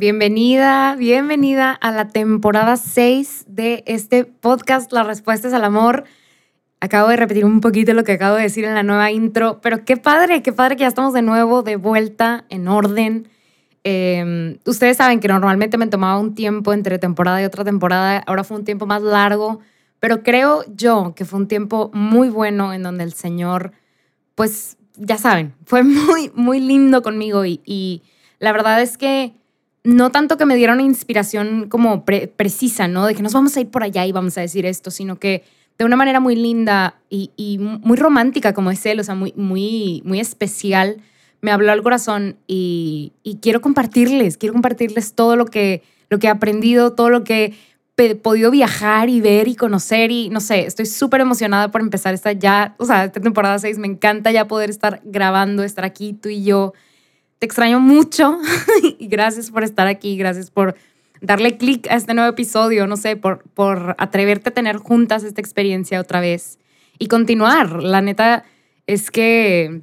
Bienvenida, bienvenida a la temporada 6 de este podcast La Respuesta es al Amor. Acabo de repetir un poquito lo que acabo de decir en la nueva intro, pero qué padre, qué padre que ya estamos de nuevo de vuelta en orden. Em, ustedes saben que normalmente me tomaba un tiempo entre temporada y otra temporada, ahora fue un tiempo más largo, pero creo yo que fue un tiempo muy bueno en donde el Señor, pues ya saben, fue muy, muy lindo conmigo y la verdad es que no tanto que me dieron inspiración como precisa, ¿no? De que nos vamos a ir por allá y vamos a decir esto, sino que de una manera muy linda y, muy romántica como es él, o sea, muy, muy, muy especial, me habló al corazón y, quiero compartirles, quiero compartirles todo lo que, lo que he aprendido, todo lo que he podido viajar y ver y conocer y no sé, estoy súper emocionada por empezar esta ya, o sea, esta temporada 6, me encanta ya poder estar grabando, estar aquí tú y yo te extraño mucho y gracias por estar aquí, gracias por darle clic a este nuevo episodio, no sé, por, por atreverte a tener juntas esta experiencia otra vez y continuar. La neta es que,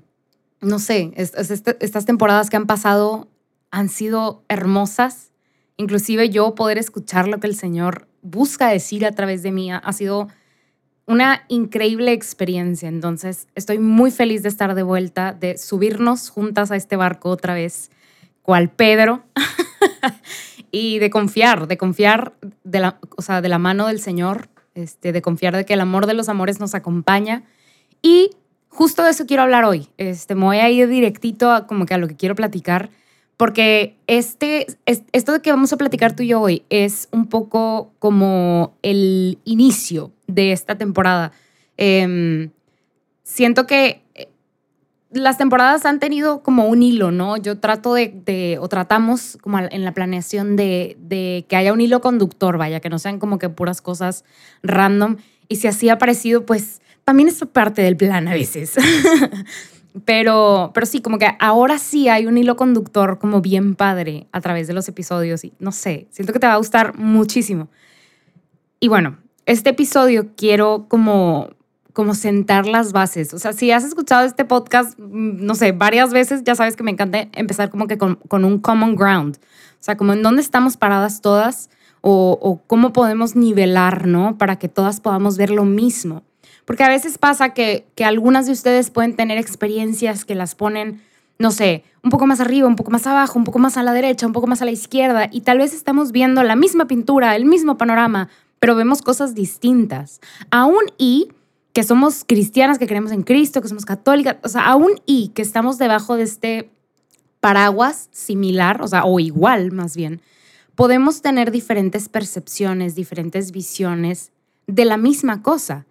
no sé, este, estas temporadas que han pasado han sido hermosas. Inclusive yo poder escuchar lo que el Señor busca decir a través de mí ha sido una increíble experiencia. Entonces, estoy muy feliz de estar de vuelta, de subirnos juntas a este barco otra vez, cual Pedro, y de confiar, de confiar de la, o sea, de la mano del Señor, este, de confiar de que el amor de los amores nos acompaña. Y justo de eso quiero hablar hoy. Este, me voy a ir directito a, como que a lo que quiero platicar porque este, esto de que vamos a platicar tú y yo hoy es un poco como el inicio de esta temporada. Em, siento que eh, las temporadas han tenido como un hilo, ¿no? Yo trato de, o tratamos como en la planeación de, de, que haya un hilo conductor, vaya, que no sean como que puras cosas random. Y si así ha parecido, pues también es parte del plan a veces. Pero, pero sí, como que ahora sí hay un hilo conductor como bien padre a través de los episodios y no sé, siento que te va a gustar muchísimo. Y bueno, este episodio quiero como como sentar las bases. O sea, si has escuchado este podcast, mm, no sé, varias veces, ya sabes que me encanta empezar como que con, con un common ground. O sea, como en dónde estamos paradas todas o, o cómo podemos nivelar, ¿no? Para que todas podamos ver lo mismo. Porque a veces pasa que, que algunas de ustedes pueden tener experiencias que las ponen, no sé, un poco más arriba, un poco más abajo, un poco más a la derecha, un poco más a la izquierda, y tal vez estamos viendo la misma pintura, el mismo panorama, pero vemos cosas distintas. Aún y que somos cristianas, que creemos en Cristo, que somos católicas, o sea, aún y que estamos debajo de este paraguas similar, o sea, o igual más bien, podemos tener diferentes percepciones, diferentes visiones de la misma cosa.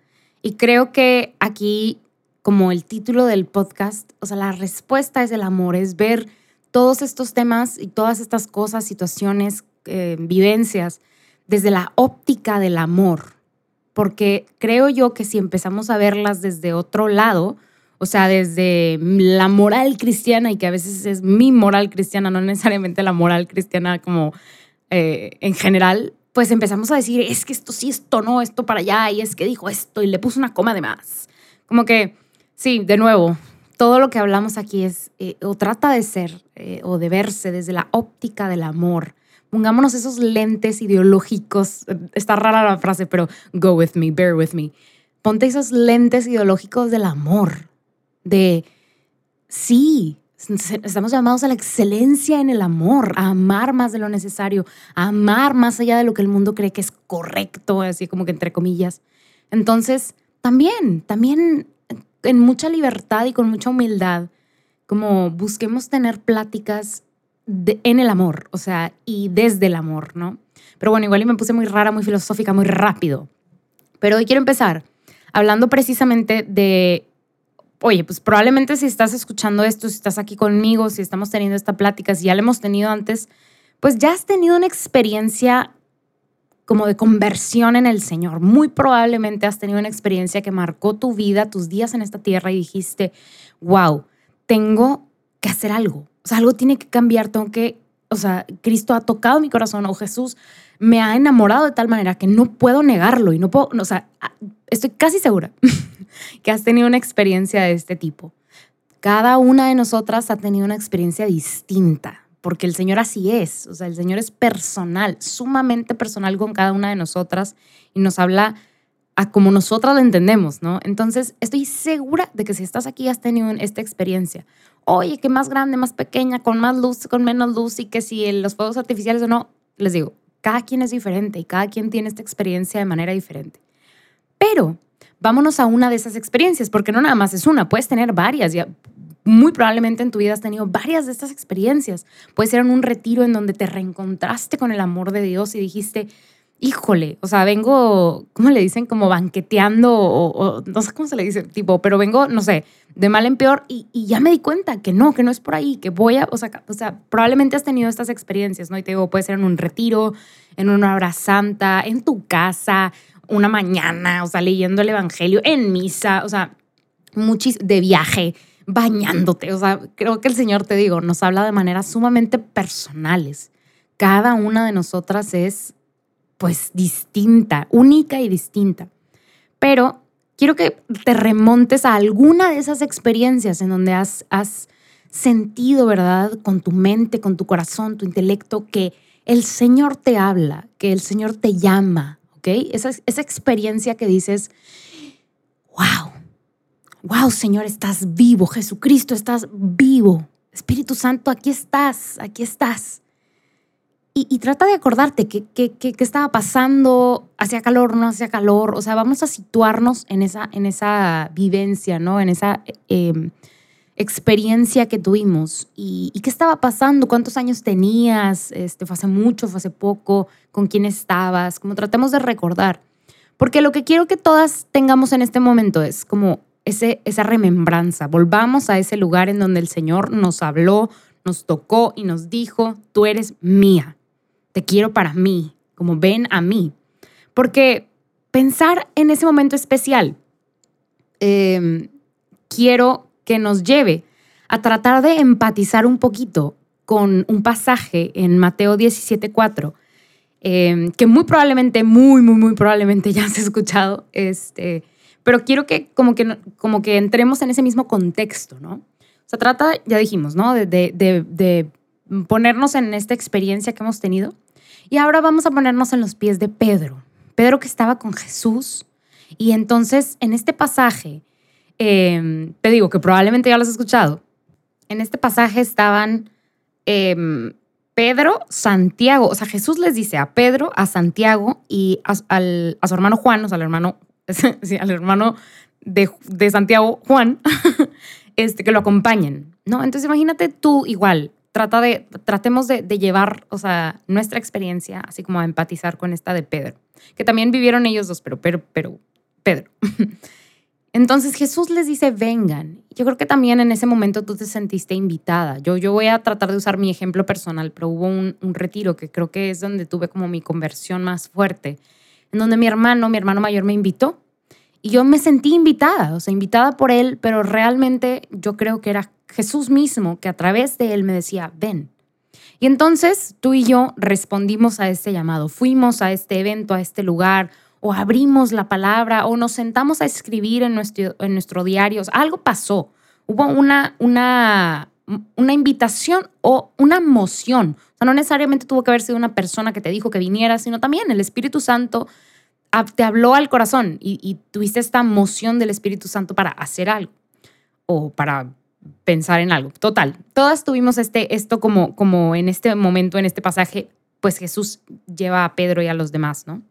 Y creo que aquí, como el título del podcast, o sea, la respuesta es el amor, es ver todos estos temas y todas estas cosas, situaciones, eh, vivencias, desde la óptica del amor. Porque creo yo que si empezamos a verlas desde otro lado, o sea, desde la moral cristiana y que a veces es mi moral cristiana, no necesariamente la moral cristiana como eh, en general, pues empezamos a decir, es que esto sí, esto no, esto para allá, y es que dijo esto y le puso una coma de más. Como que, sí, de nuevo, todo lo que hablamos aquí es, eh, o trata de ser, eh, o de verse desde la óptica del amor. Pongámonos esos lentes ideológicos, está rara la frase, pero go with me, bear with me. Ponte esos lentes ideológicos del amor, de, sí, Estamos llamados a la excelencia en el amor, a amar más de lo necesario, a amar más allá de lo que el mundo cree que es correcto, así como que entre comillas. Entonces, también, también en mucha libertad y con mucha humildad, como busquemos tener pláticas en el amor, o sea, y desde el amor, ¿no? Pero bueno, igual y me puse muy rara, muy filosófica, muy rápido. Pero hoy quiero empezar hablando precisamente de oye, pues probablemente si estás escuchando esto, si estás aquí conmigo, si estamos teniendo esta plática, si ya la hemos tenido antes, pues ya has tenido una experiencia como de conversión en el Señor. Muy probablemente has tenido una experiencia que marcó tu vida, tus días en esta tierra y dijiste, wow, tengo que hacer algo. O sea, algo tiene que cambiar, tengo que, o sea, Cristo ha tocado mi corazón o Jesús me ha enamorado de tal manera que no puedo negarlo y no puedo, o sea, estoy casi segura que has tenido una experiencia de este tipo. Cada una de nosotras ha tenido una experiencia distinta, porque el Señor así es, o sea, el Señor es personal, sumamente personal con cada una de nosotras y nos habla a como nosotras lo entendemos, ¿no? Entonces, estoy segura de que si estás aquí has tenido esta experiencia. Oye, que más grande, más pequeña, con más luz, con menos luz y que si los fuegos artificiales o no, les digo, cada quien es diferente y cada quien tiene esta experiencia de manera diferente. Pero vámonos a una de esas experiencias, porque no nada más es una, puedes tener varias. Ya, muy probablemente en tu vida has tenido varias de estas experiencias. Puede ser en un retiro en donde te reencontraste con el amor de Dios y dijiste, híjole, o sea, vengo, ¿cómo le dicen? Como banqueteando o, no sé cómo se le dice, tipo, pero vengo, no sé, de mal en peor y, ya me di cuenta que no, que no es por ahí, que voy a, o sea, o sea, probablemente has tenido estas experiencias, ¿no? Y te digo, puede ser en un retiro, en una hora santa, en tu casa, una mañana, o sea, leyendo el Evangelio, en misa, o sea, muchis de viaje, bañándote, o sea, creo que el Señor, te digo, nos habla de maneras sumamente personales. Cada una de nosotras es, pues, distinta, única y distinta. Pero quiero que te remontes a alguna de esas experiencias en donde has, sentido, ¿verdad? Con tu mente, con tu corazón, tu intelecto, que el Señor te habla, que el Señor te llama, esa, esa experiencia que dices, wow, wow, Señor, estás vivo, Jesucristo, estás vivo. Espíritu Santo, aquí estás, aquí estás. Y, trata de acordarte qué que, estaba pasando, hacía calor, no hacía calor. O sea, vamos a situarnos en esa, en esa vivencia, ¿no? En esa em, experiencia que tuvimos y, qué estaba pasando, cuántos años tenías, este, fue hace mucho, fue hace poco, con quién estabas, como tratemos de recordar. Porque lo que quiero que todas tengamos en este momento es como ese, esa remembranza, volvamos a ese lugar en donde el Señor nos habló, nos tocó y nos dijo, tú eres mía, te quiero para mí, como ven a mí. Porque pensar en ese momento especial, em, quiero que nos lleve a tratar de empatizar un poquito con un pasaje en Mateo 17:4, eh, que muy probablemente, muy, muy, muy probablemente ya has escuchado, este, pero quiero que como, que como que entremos en ese mismo contexto, ¿no? O sea, trata, ya dijimos, ¿no? De ponernos en esta experiencia que hemos tenido. Y ahora vamos a ponernos en los pies de Pedro. Pedro que estaba con Jesús. Y entonces en este pasaje Em, te digo que probablemente ya lo has escuchado. En este pasaje estaban em, Pedro, Santiago, o sea, Jesús les dice a Pedro, a Santiago y a, al, a su hermano Juan, o sea, al hermano, al hermano de, de Santiago, Juan, este, que lo acompañen, ¿no? Entonces imagínate tú igual, trata de, tratemos de, llevar, o sea, nuestra experiencia, así como a empatizar con esta de Pedro, que también vivieron ellos dos, pero, pero, pero Pedro. Entonces Jesús les dice, vengan. Yo creo que también en ese momento tú te sentiste invitada. Yo, yo voy a tratar de usar mi ejemplo personal, pero hubo un, retiro que creo que es donde tuve como mi conversión más fuerte, en donde mi hermano, mi hermano mayor me invitó. Y yo me sentí invitada, o sea, invitada por él, pero realmente yo creo que era Jesús mismo que a través de él me decía, ven. Y entonces tú y yo respondimos a este llamado, fuimos a este evento, a este lugar, o abrimos la palabra o nos sentamos a escribir en nuestro, en nuestro diario. Algo pasó. Hubo una, una, una invitación o una moción. O sea, no necesariamente tuvo que haber sido una persona que te dijo que viniera, sino también el Espíritu Santo te habló al corazón y, y tuviste esta moción del Espíritu Santo para hacer algo o para pensar en algo. Total, todas tuvimos este, esto como, como en este momento, en este pasaje, pues Jesús lleva a Pedro y a los demás, ¿no?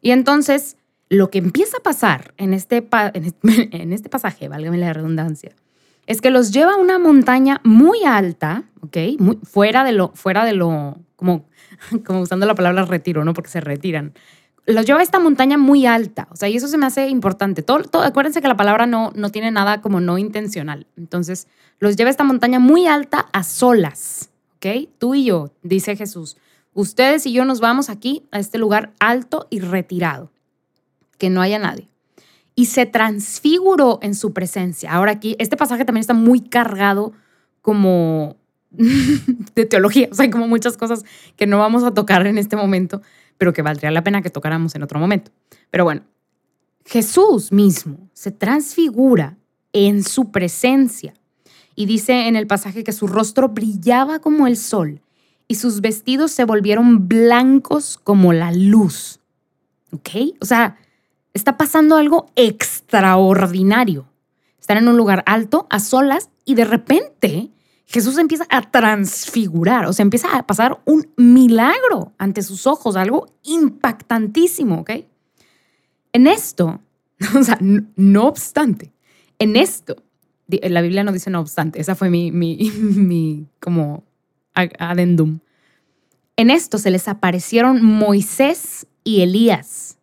Y entonces, lo que empieza a pasar en este, en este pasaje, válgame la redundancia, es que los lleva a una montaña muy alta, ¿ok? Muy, fuera de lo, fuera de lo, como, como usando la palabra retiro, ¿no? Porque se retiran. Los lleva a esta montaña muy alta, o sea, y eso se me hace importante. Todo, acuérdense que la palabra no, no tiene nada como no intencional. Entonces, los lleva a esta montaña muy alta a solas, ¿ok? Tú y yo, dice Jesús. Ustedes y yo nos vamos aquí a este lugar alto y retirado, que no haya nadie. Y se transfiguró en su presencia. Ahora aquí, este pasaje también está muy cargado como de teología, o sea, hay como muchas cosas que no vamos a tocar en este momento, pero que valdría la pena que tocáramos en otro momento. Pero bueno, Jesús mismo se transfigura en su presencia y dice en el pasaje que su rostro brillaba como el sol y sus vestidos se volvieron blancos como la luz. ¿Ok? O sea, está pasando algo extraordinario. Están en un lugar alto, a solas, y de repente Jesús empieza a transfigurar, o sea, empieza a pasar un milagro ante sus ojos, algo impactantísimo, ¿ok? En esto, o sea, no, obstante, en esto, la Biblia no dice no obstante, esa fue mi, mi, mi como adendum. En esto se les aparecieron Moisés y Elías,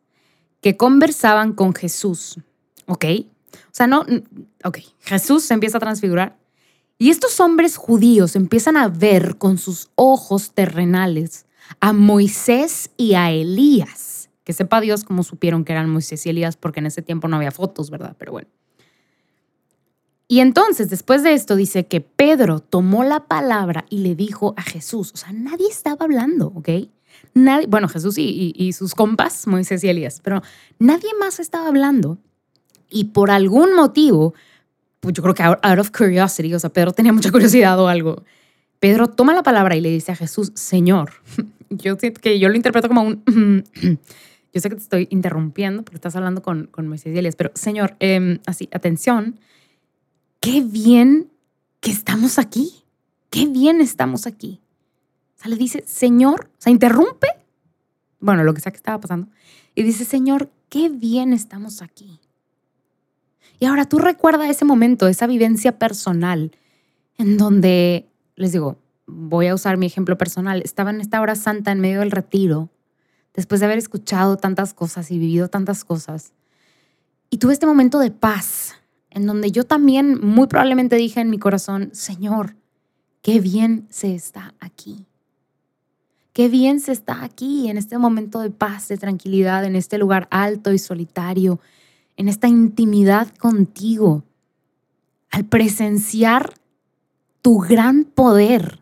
que conversaban con Jesús, ¿ok? O sea, no, ok, Jesús se empieza a transfigurar y estos hombres judíos empiezan a ver con sus ojos terrenales a Moisés y a Elías. Que sepa Dios cómo supieron que eran Moisés y Elías, porque en ese tiempo no había fotos, ¿verdad? Pero bueno. Y entonces, después de esto, dice que Pedro tomó la palabra y le dijo a Jesús, o sea, nadie estaba hablando, ¿ok? Nadie, bueno, Jesús y, y sus compas, Moisés y Elías, pero nadie más estaba hablando. Y por algún motivo, pues yo creo que out, of curiosity, o sea, Pedro tenía mucha curiosidad o algo. Pedro toma la palabra y le dice a Jesús, Señor, yo que yo lo interpreto como un, yo sé que te estoy interrumpiendo porque estás hablando con, con Moisés y Elías, pero Señor, em, así, atención, qué bien que estamos aquí, qué bien estamos aquí. O sea, le dice, Señor, o sea, interrumpe, bueno, lo que sea que estaba pasando, y dice, Señor, qué bien estamos aquí. Y ahora tú recuerda ese momento, esa vivencia personal, en donde, les digo, voy a usar mi ejemplo personal, estaba en esta hora santa en medio del retiro, después de haber escuchado tantas cosas y vivido tantas cosas. Y tuve este momento de paz, en donde yo también muy probablemente dije en mi corazón, Señor, qué bien se está aquí. Qué bien se está aquí, en este momento de paz, de tranquilidad, en este lugar alto y solitario, en esta intimidad contigo, al presenciar tu gran poder.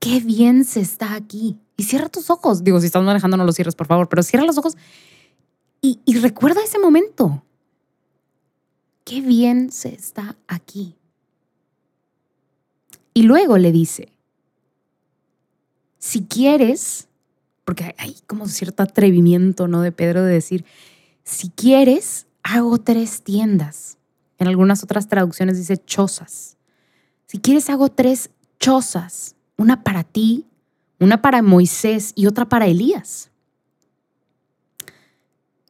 Qué bien se está aquí. Y cierra tus ojos. Digo, si estás manejando, no los cierres, por favor, pero cierra los ojos y, y recuerda ese momento. Qué bien se está aquí. Y luego le dice, si quieres, porque hay como cierto atrevimiento, ¿no? De Pedro de decir, si quieres, hago tres tiendas. En algunas otras traducciones dice chozas. Si quieres, hago tres chozas. Una para ti, una para Moisés y otra para Elías.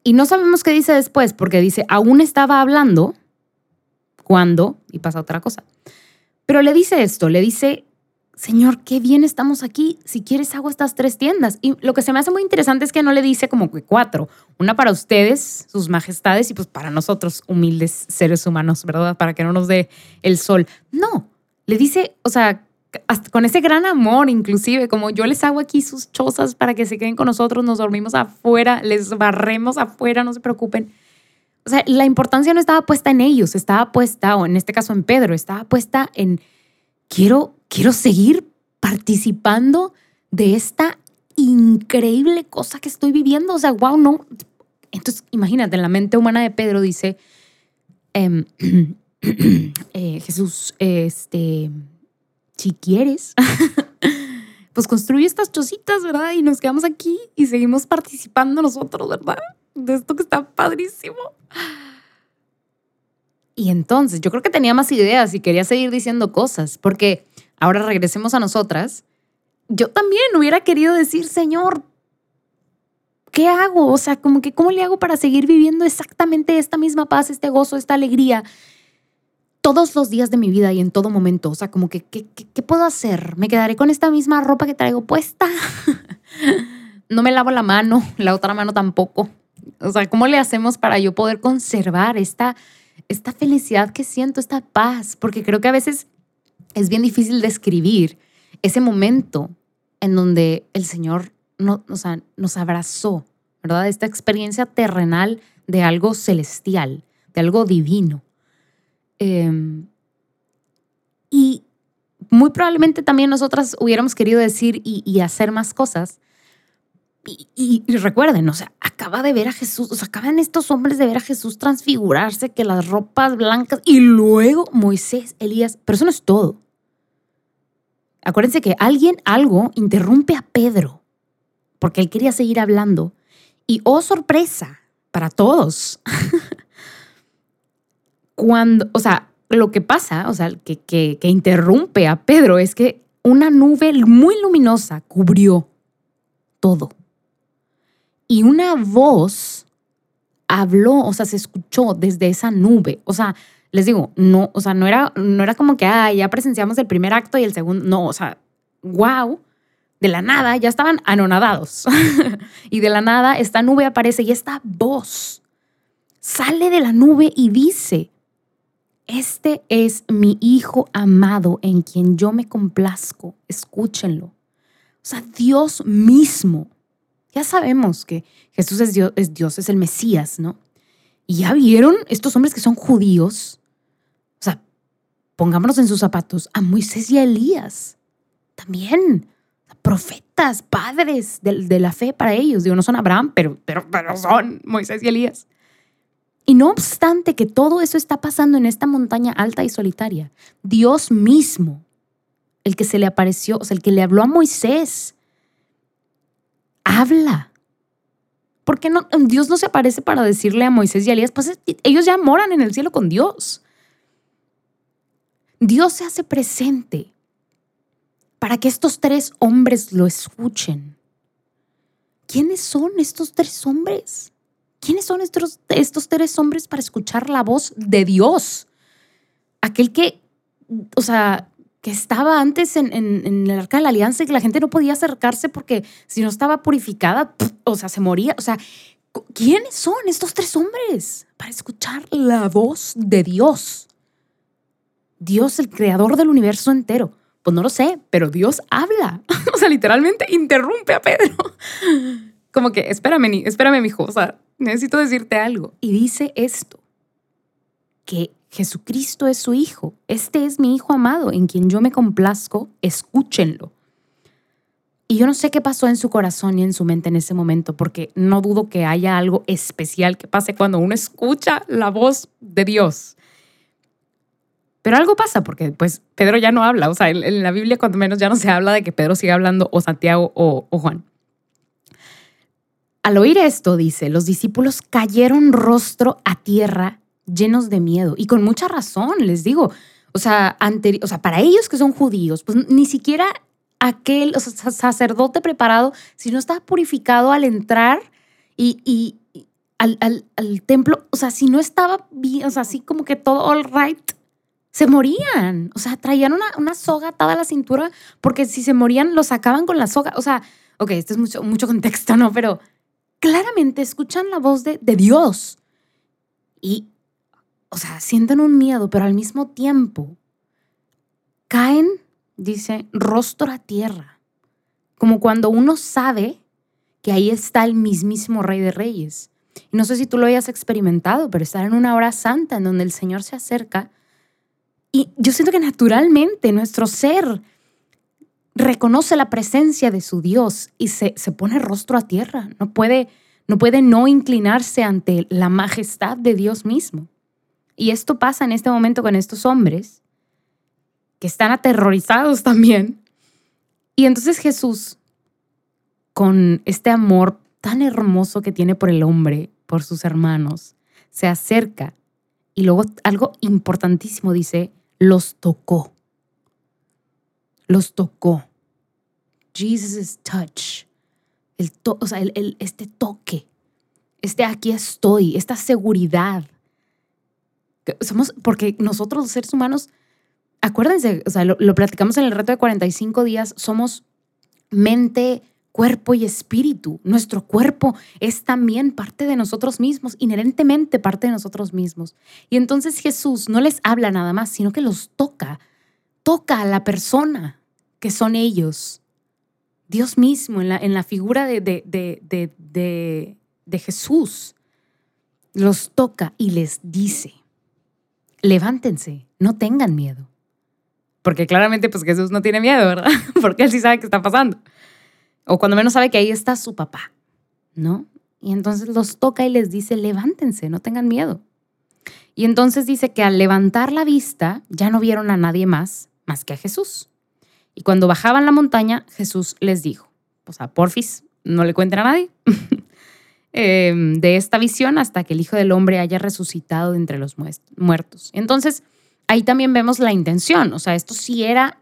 Y no sabemos qué dice después, porque dice, aún estaba hablando cuando, y pasa otra cosa. Pero le dice esto, le dice, Señor, qué bien estamos aquí. Si quieres, hago estas tres tiendas. Y lo que se me hace muy interesante es que no le dice como que cuatro. Una para ustedes, sus majestades, y pues para nosotros, humildes seres humanos, ¿verdad? Para que no nos dé el sol. No, le dice, o sea, con ese gran amor, inclusive, como yo les hago aquí sus chozas para que se queden con nosotros, nos dormimos afuera, les barremos afuera, no se preocupen. O sea, la importancia no estaba puesta en ellos, estaba puesta, o en este caso en Pedro, estaba puesta en quiero quiero seguir participando de esta increíble cosa que estoy viviendo. O sea, wow, no. Entonces, imagínate, en la mente humana de Pedro dice, em, eh, Jesús, este, si quieres, pues construye estas chocitas, ¿verdad? Y nos quedamos aquí y seguimos participando nosotros, ¿verdad? De esto que está padrísimo. Y entonces, yo creo que tenía más ideas y quería seguir diciendo cosas, porque ahora regresemos a nosotras, yo también hubiera querido decir, Señor, ¿qué hago? O sea, como que, ¿cómo le hago para seguir viviendo exactamente esta misma paz, este gozo, esta alegría? todos los días de mi vida y en todo momento. O sea, como que, ¿qué, puedo hacer? ¿Me quedaré con esta misma ropa que traigo puesta? no me lavo la mano, la otra mano tampoco. O sea, ¿cómo le hacemos para yo poder conservar esta, esta felicidad que siento, esta paz? Porque creo que a veces es bien difícil describir ese momento en donde el Señor no, o sea, nos abrazó, ¿verdad? Esta experiencia terrenal de algo celestial, de algo divino. Em, y muy probablemente también nosotras hubiéramos querido decir y, hacer más cosas. Y, recuerden, o sea, acaba de ver a Jesús, o sea, acaban estos hombres de ver a Jesús transfigurarse, que las ropas blancas, y luego Moisés, Elías, pero eso no es todo. Acuérdense que alguien, algo, interrumpe a Pedro, porque él quería seguir hablando. Y oh sorpresa para todos. Cuando, o sea, lo que pasa, o sea, que, que, interrumpe a Pedro es que una nube muy luminosa cubrió todo. Y una voz habló, o sea, se escuchó desde esa nube. O sea, les digo, no, o sea, no era, no era como que ah, ya presenciamos el primer acto y el segundo. No, o sea, wow, de la nada ya estaban anonadados. y de la nada esta nube aparece y esta voz sale de la nube y dice, este es mi Hijo amado en quien yo me complazco. Escúchenlo. O sea, Dios mismo. Ya sabemos que Jesús es Dios, es Dios, es el Mesías, ¿no? Y ya vieron estos hombres que son judíos. Pongámonos en sus zapatos a Moisés y a Elías. También profetas, padres de, la fe para ellos. Digo, no son Abraham, pero, pero, pero son Moisés y Elías. Y no obstante que todo eso está pasando en esta montaña alta y solitaria, Dios mismo, el que se le apareció, o sea, el que le habló a Moisés, habla. ¿Por qué? Dios no se aparece para decirle a Moisés y a Elías, pues ellos ya moran en el cielo con Dios. Dios se hace presente para que estos tres hombres lo escuchen. ¿Quiénes son estos tres hombres? ¿Quiénes son estos, estos tres hombres para escuchar la voz de Dios? Aquel que, o sea, que estaba antes en, el arca de la alianza y que la gente no podía acercarse porque si no estaba purificada, o sea, se moría. O sea, ¿quiénes son estos tres hombres para escuchar la voz de Dios? Dios, el creador del universo entero. Pues no lo sé, pero Dios habla. o sea, literalmente interrumpe a Pedro. Como que, espérame, espérame, mijo. O sea, necesito decirte algo. Y dice esto, que Jesucristo es su Hijo. Este es mi Hijo amado, en quien yo me complazco, escúchenlo. Y yo no sé qué pasó en su corazón y en su mente en ese momento, porque no dudo que haya algo especial que pase cuando uno escucha la voz de Dios. Pero algo pasa porque pues Pedro ya no habla, o sea, en, la Biblia cuando menos ya no se habla de que Pedro siga hablando o Santiago o Juan. Al oír esto, dice, los discípulos cayeron rostro a tierra llenos de miedo y con mucha razón, les digo. O sea, o sea, para ellos que son judíos, pues ni siquiera aquel sacerdote preparado, si no estaba purificado al entrar y, al, templo, o sea, si no estaba bien, o sea, así como que todo all right, se morían. O sea, traían una, una soga atada a la cintura porque si se morían, lo sacaban con la soga. O sea, ok, esto es mucho, mucho contexto, ¿no? Pero claramente escuchan la voz de, Dios y, o sea, sienten un miedo, pero al mismo tiempo caen, dice, rostro a tierra, como cuando uno sabe que ahí está el mismísimo Rey de Reyes. Y no sé si tú lo hayas experimentado, pero estar en una hora santa en donde el Señor se acerca y yo siento que naturalmente nuestro ser reconoce la presencia de su Dios y se, se pone rostro a tierra. No puede, no puede no inclinarse ante la majestad de Dios mismo. Y esto pasa en este momento con estos hombres que están aterrorizados también. Y entonces Jesús, con este amor tan hermoso que tiene por el hombre, por sus hermanos, se acerca y luego algo importantísimo dice, los tocó los tocó. Jesus' touch. El o sea, el, este toque. Este aquí estoy, esta seguridad. Somos, porque nosotros los seres humanos, acuérdense, o sea, lo, lo platicamos en el reto de 45 días, somos mente, cuerpo y espíritu. Nuestro cuerpo es también parte de nosotros mismos, inherentemente parte de nosotros mismos. Y entonces Jesús no les habla nada más, sino que los toca, toca a la persona que son ellos. Dios mismo en la, en la figura de, de, de, de Jesús los toca y les dice, levántense, no tengan miedo. Porque claramente pues Jesús no tiene miedo, ¿verdad? Porque él sí sabe qué está pasando. O cuando menos sabe que ahí está su papá, ¿no? Y entonces los toca y les dice, levántense, no tengan miedo. Y entonces dice que al levantar la vista ya no vieron a nadie más, más que a Jesús. Y cuando bajaban la montaña, Jesús les dijo, pues a porfis, no le cuenten a nadie em, de esta visión hasta que el Hijo del Hombre haya resucitado de entre los muertos. Entonces, ahí también vemos la intención, o sea, esto sí era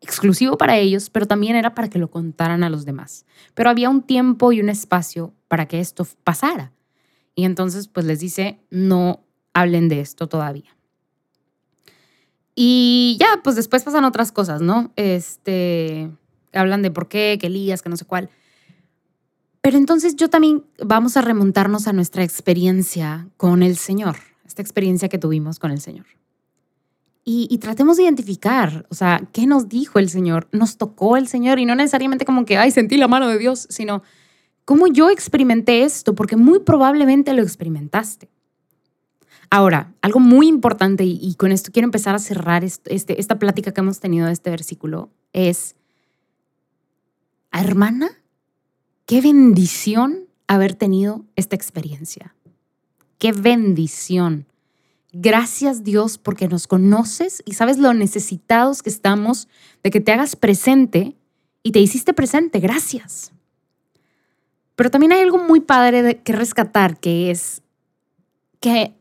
exclusivo para ellos, pero también era para que lo contaran a los demás. Pero había un tiempo y un espacio para que esto pasara. Y entonces, pues les dice, no hablen de esto todavía. Y ya, pues después pasan otras cosas, ¿no? Este, hablan de por qué, que Elías, que no sé cuál. Pero entonces yo también vamos a remontarnos a nuestra experiencia con el Señor, esta experiencia que tuvimos con el Señor. Y, tratemos de identificar, o sea, qué nos dijo el Señor, nos tocó el Señor y no necesariamente como que, ay, sentí la mano de Dios, sino cómo yo experimenté esto, porque muy probablemente lo experimentaste. Ahora, algo muy importante, y, con esto quiero empezar a cerrar este, esta plática que hemos tenido de este versículo, es, hermana, qué bendición haber tenido esta experiencia. Qué bendición Gracias Dios porque nos conoces y sabes lo necesitados que estamos de que te hagas presente y te hiciste presente. Gracias. Pero también hay algo muy padre que rescatar, que es que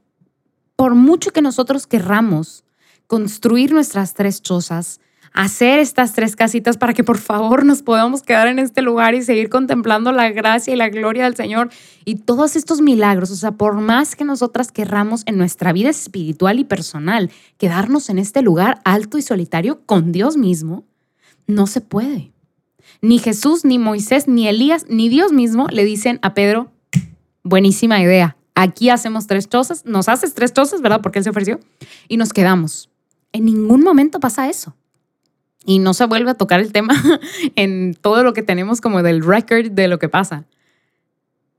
por mucho que nosotros querramos construir nuestras tres chozas, hacer estas tres casitas para que por favor nos podamos quedar en este lugar y seguir contemplando la gracia y la gloria del Señor y todos estos milagros. O sea, por más que nosotras querramos en nuestra vida espiritual y personal quedarnos en este lugar alto y solitario con Dios mismo, no se puede. Ni Jesús, ni Moisés, ni Elías, ni Dios mismo le dicen a Pedro, buenísima idea, aquí hacemos tres chozas, nos haces tres chozas, ¿verdad? Porque Él se ofreció, y nos quedamos. En ningún momento pasa eso y no se vuelve a tocar el tema en todo lo que tenemos como del record de lo que pasa.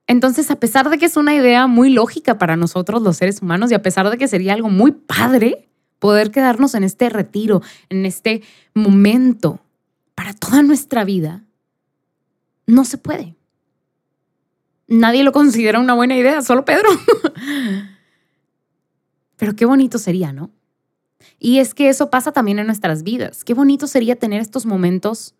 Entonces, a pesar de que es una idea muy lógica para nosotros los seres humanos y a pesar de que sería algo muy padre poder quedarnos en este retiro, en este momento para toda nuestra vida, no se puede. Nadie lo considera una buena idea, solo Pedro. Pero qué bonito sería, ¿no? Y es que eso pasa también en nuestras vidas. Qué bonito sería tener estos momentos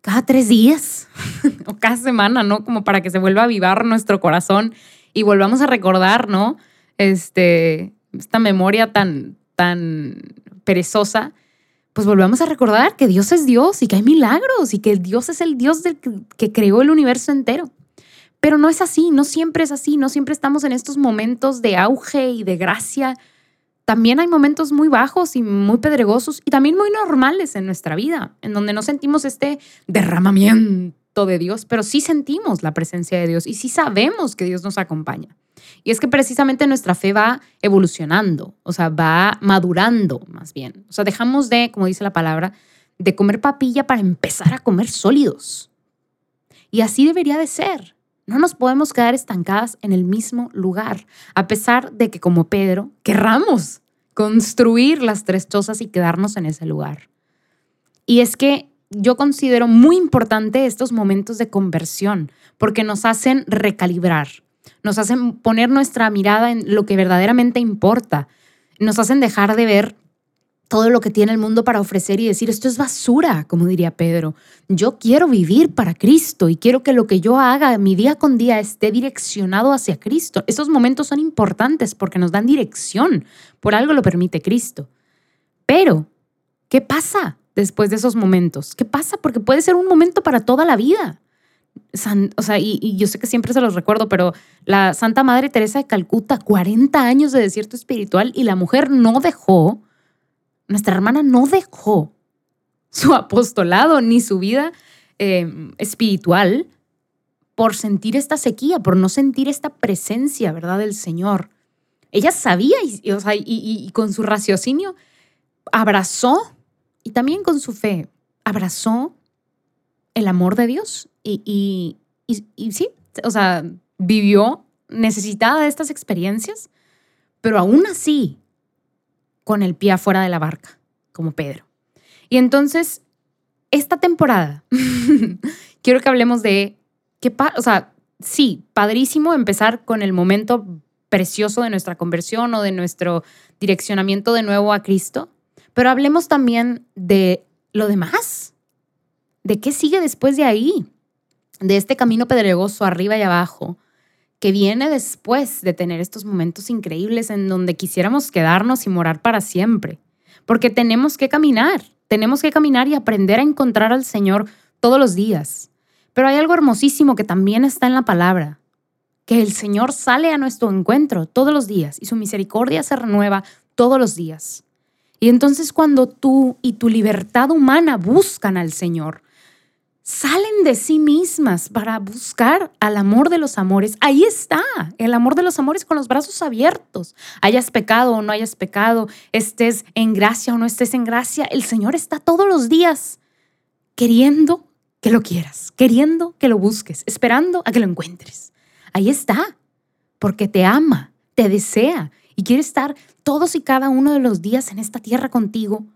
cada tres días o cada semana, ¿no? Como para que se vuelva a avivar nuestro corazón y volvamos a recordar, ¿no? Este, esta memoria tan, tan perezosa, pues volvamos a recordar que Dios es Dios y que hay milagros y que Dios es el Dios que creó el universo entero. Pero no es así, no siempre es así, no siempre estamos en estos momentos de auge y de gracia también hay momentos muy bajos y muy pedregosos y también muy normales en nuestra vida, en donde no sentimos este derramamiento de Dios, pero sí sentimos la presencia de Dios y sí sabemos que Dios nos acompaña. Y es que precisamente nuestra fe va evolucionando, o sea, va madurando más bien. O sea, dejamos de, como dice la palabra, de comer papilla para empezar a comer sólidos. Y así debería de ser. No nos podemos quedar estancadas en el mismo lugar, a pesar de que como Pedro querramos construir las tres chozas y quedarnos en ese lugar. Y es que yo considero muy importante estos momentos de conversión porque nos hacen recalibrar, nos hacen poner nuestra mirada en lo que verdaderamente importa, nos hacen dejar de ver todo lo que tiene el mundo para ofrecer y decir, esto es basura, como diría Pedro. Yo quiero vivir para Cristo y quiero que lo que yo haga mi día con día esté direccionado hacia Cristo. Esos momentos son importantes porque nos dan dirección. Por algo lo permite Cristo. Pero, ¿qué pasa después de esos momentos? ¿Qué pasa? Porque puede ser un momento para toda la vida. o sea, y, y, yo sé que siempre se los recuerdo, pero la Santa Madre Teresa de Calcuta, 40 años de desierto espiritual y la mujer no dejó nuestra hermana no dejó su apostolado ni su vida em, espiritual por sentir esta sequía, por no sentir esta presencia, ¿verdad?, del Señor. Ella sabía y, y con su raciocinio abrazó y también con su fe abrazó el amor de Dios y, y, sí, o sea, vivió necesitada de estas experiencias, pero aún así con el pie afuera de la barca, como Pedro. Y entonces, esta temporada, quiero que hablemos de qué, o sea, sí, padrísimo empezar con el momento precioso de nuestra conversión o de nuestro direccionamiento de nuevo a Cristo, pero hablemos también de lo demás, de qué sigue después de ahí, de este camino pedregoso arriba y abajo, que viene después de tener estos momentos increíbles en donde quisiéramos quedarnos y morar para siempre. Porque tenemos que caminar, tenemos que caminar y aprender a encontrar al Señor todos los días. Pero hay algo hermosísimo que también está en la palabra, que el Señor sale a nuestro encuentro todos los días y su misericordia se renueva todos los días. Y entonces cuando tú y tu libertad humana buscan al Señor, salen de sí mismas para buscar al amor de los amores. Ahí está, el amor de los amores con los brazos abiertos. Hayas pecado o no hayas pecado, estés en gracia o no estés en gracia, el Señor está todos los días queriendo que lo quieras, queriendo que lo busques, esperando a que lo encuentres. Ahí está, porque te ama, te desea y quiere estar todos y cada uno de los días en esta tierra contigo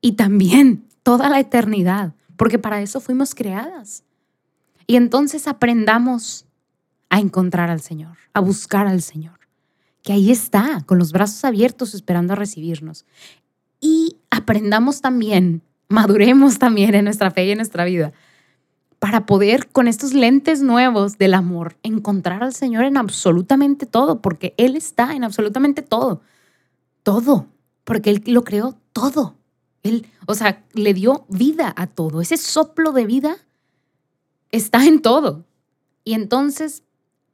y también toda la eternidad porque para eso fuimos creadas. Y entonces aprendamos a encontrar al Señor, a buscar al Señor, que ahí está, con los brazos abiertos esperando a recibirnos. Y aprendamos también, maduremos también en nuestra fe y en nuestra vida, para poder con estos lentes nuevos del amor encontrar al Señor en absolutamente todo, porque Él está en absolutamente todo, todo, porque Él lo creó todo. Él, o sea, le dio vida a todo. Ese soplo de vida está en todo. Y entonces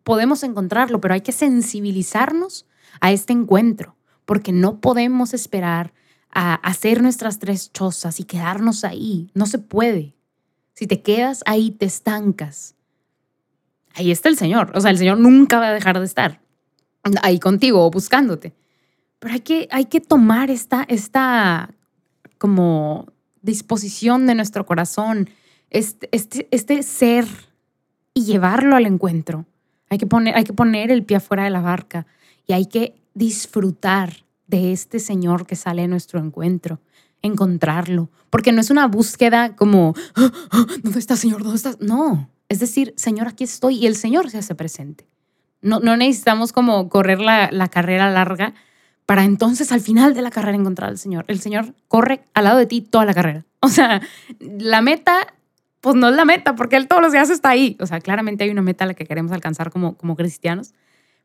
podemos encontrarlo, pero hay que sensibilizarnos a este encuentro, porque no podemos esperar a hacer nuestras tres chozas y quedarnos ahí. No se puede. Si te quedas ahí, te estancas. Ahí está el Señor. O sea, el Señor nunca va a dejar de estar ahí contigo o buscándote. Pero hay que, hay que tomar esta, esta como disposición de nuestro corazón, este, este, este ser y llevarlo al encuentro. Hay que, poner, hay que poner el pie afuera de la barca y hay que disfrutar de este Señor que sale a nuestro encuentro, encontrarlo, porque no es una búsqueda como, ah, ah, ¿dónde está Señor? ¿Dónde estás? No, es decir, Señor, aquí estoy y el Señor se hace presente. No, no necesitamos como correr la, la carrera larga, para entonces al final de la carrera encontrar al Señor. El Señor corre al lado de ti toda la carrera. O sea, la meta, pues no es la meta, porque Él todos los días está ahí. O sea, claramente hay una meta a la que queremos alcanzar como, como cristianos,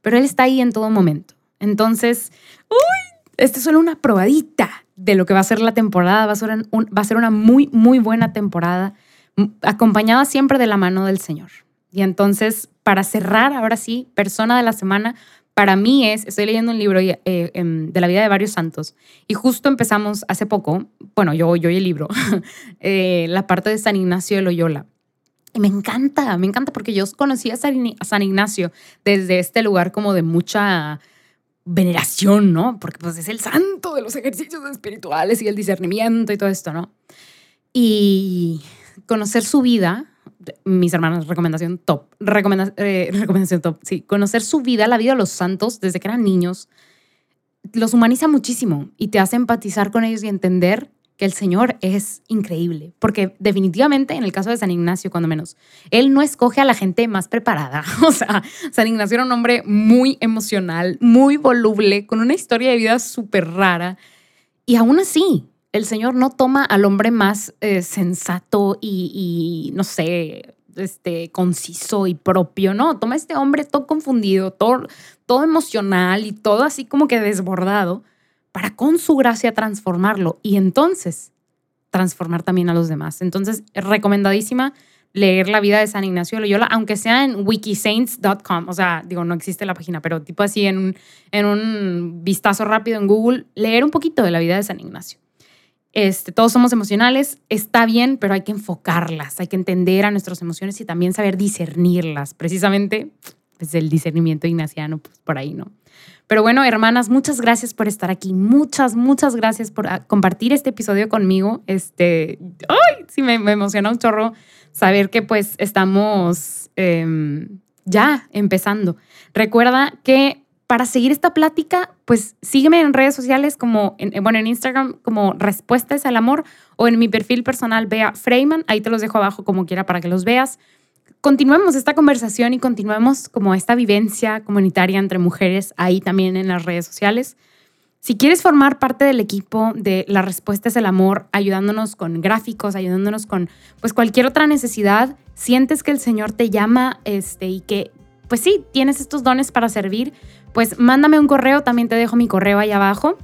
pero Él está ahí en todo momento. Entonces, uy, esta es solo una probadita de lo que va a ser la temporada. Va a ser, va a ser una muy, muy buena temporada, acompañada siempre de la mano del Señor. Y entonces, para cerrar, ahora sí, persona de la semana, para mí es, estoy leyendo un libro eh, em, de la vida de varios santos y justo empezamos hace poco, bueno, yo, yo el libro, eh, la parte de San Ignacio de Loyola. Y me encanta, me encanta porque yo conocí a San Ignacio desde este lugar como de mucha veneración, ¿no? Porque pues es el santo de los ejercicios espirituales y el discernimiento y todo esto, ¿no? Y conocer su vida mis hermanos, recomendación top. Eh, recomendación top, sí. Conocer su vida, la vida de los santos desde que eran niños, los humaniza muchísimo y te hace empatizar con ellos y entender que el Señor es increíble. Porque definitivamente, en el caso de San Ignacio, cuando menos, Él no escoge a la gente más preparada. O sea, San Ignacio era un hombre muy emocional, muy voluble, con una historia de vida súper rara. Y aún así, el Señor no toma al hombre más eh, sensato y, no sé, este, conciso y propio, no, toma a este hombre todo confundido, todo, emocional y todo así como que desbordado, para con su gracia transformarlo y entonces transformar también a los demás. Entonces, recomendadísima leer la vida de San Ignacio de Loyola, aunque sea en wikisaints.com, o sea, digo, no existe la página, pero tipo así en un vistazo rápido en Google, leer un poquito de la vida de San Ignacio. Este, todos somos emocionales, está bien, pero hay que enfocarlas, hay que entender a nuestras emociones y también saber discernirlas. Precisamente, pues el discernimiento ignaciano, pues por ahí, ¿no? Pero bueno, hermanas, muchas gracias por estar aquí. Muchas, muchas gracias por ah, compartir este episodio conmigo. Este, ¡ay! Sí, me, emociona un chorro saber que pues estamos em, ya empezando. Recuerda que para seguir esta plática, pues sígueme en redes sociales como, en, bueno, en Instagram como Respuestas al Amor o en mi perfil personal Bea Freeman. Ahí te los dejo abajo como quiera para que los veas continuemos esta conversación y continuemos como esta vivencia comunitaria entre mujeres ahí también en las redes sociales. Si quieres formar parte del equipo de La Respuesta es el Amor, ayudándonos con gráficos, ayudándonos con pues cualquier otra necesidad, sientes que el Señor te llama este, y que pues sí, tienes estos dones para servir, pues mándame un correo, también te dejo mi correo ahí abajo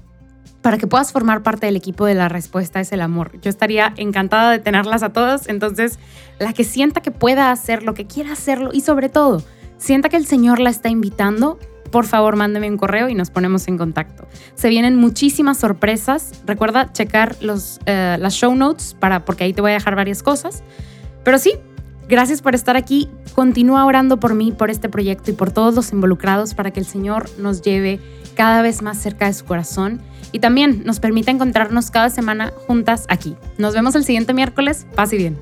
para que puedas formar parte del equipo de la respuesta es el amor. Yo estaría encantada de tenerlas a todas, entonces la que sienta que pueda hacer lo que quiera hacerlo y sobre todo, sienta que el Señor la está invitando, por favor mándeme un correo y nos ponemos en contacto. Se vienen muchísimas sorpresas, recuerda checar los, eh, las show notes para, porque ahí te voy a dejar varias cosas, pero sí, Gracias por estar aquí. Continúa orando por mí, por este proyecto y por todos los involucrados para que el Señor nos lleve cada vez más cerca de su corazón y también nos permite encontrarnos cada semana juntas aquí. Nos vemos el siguiente miércoles. Paz y bien.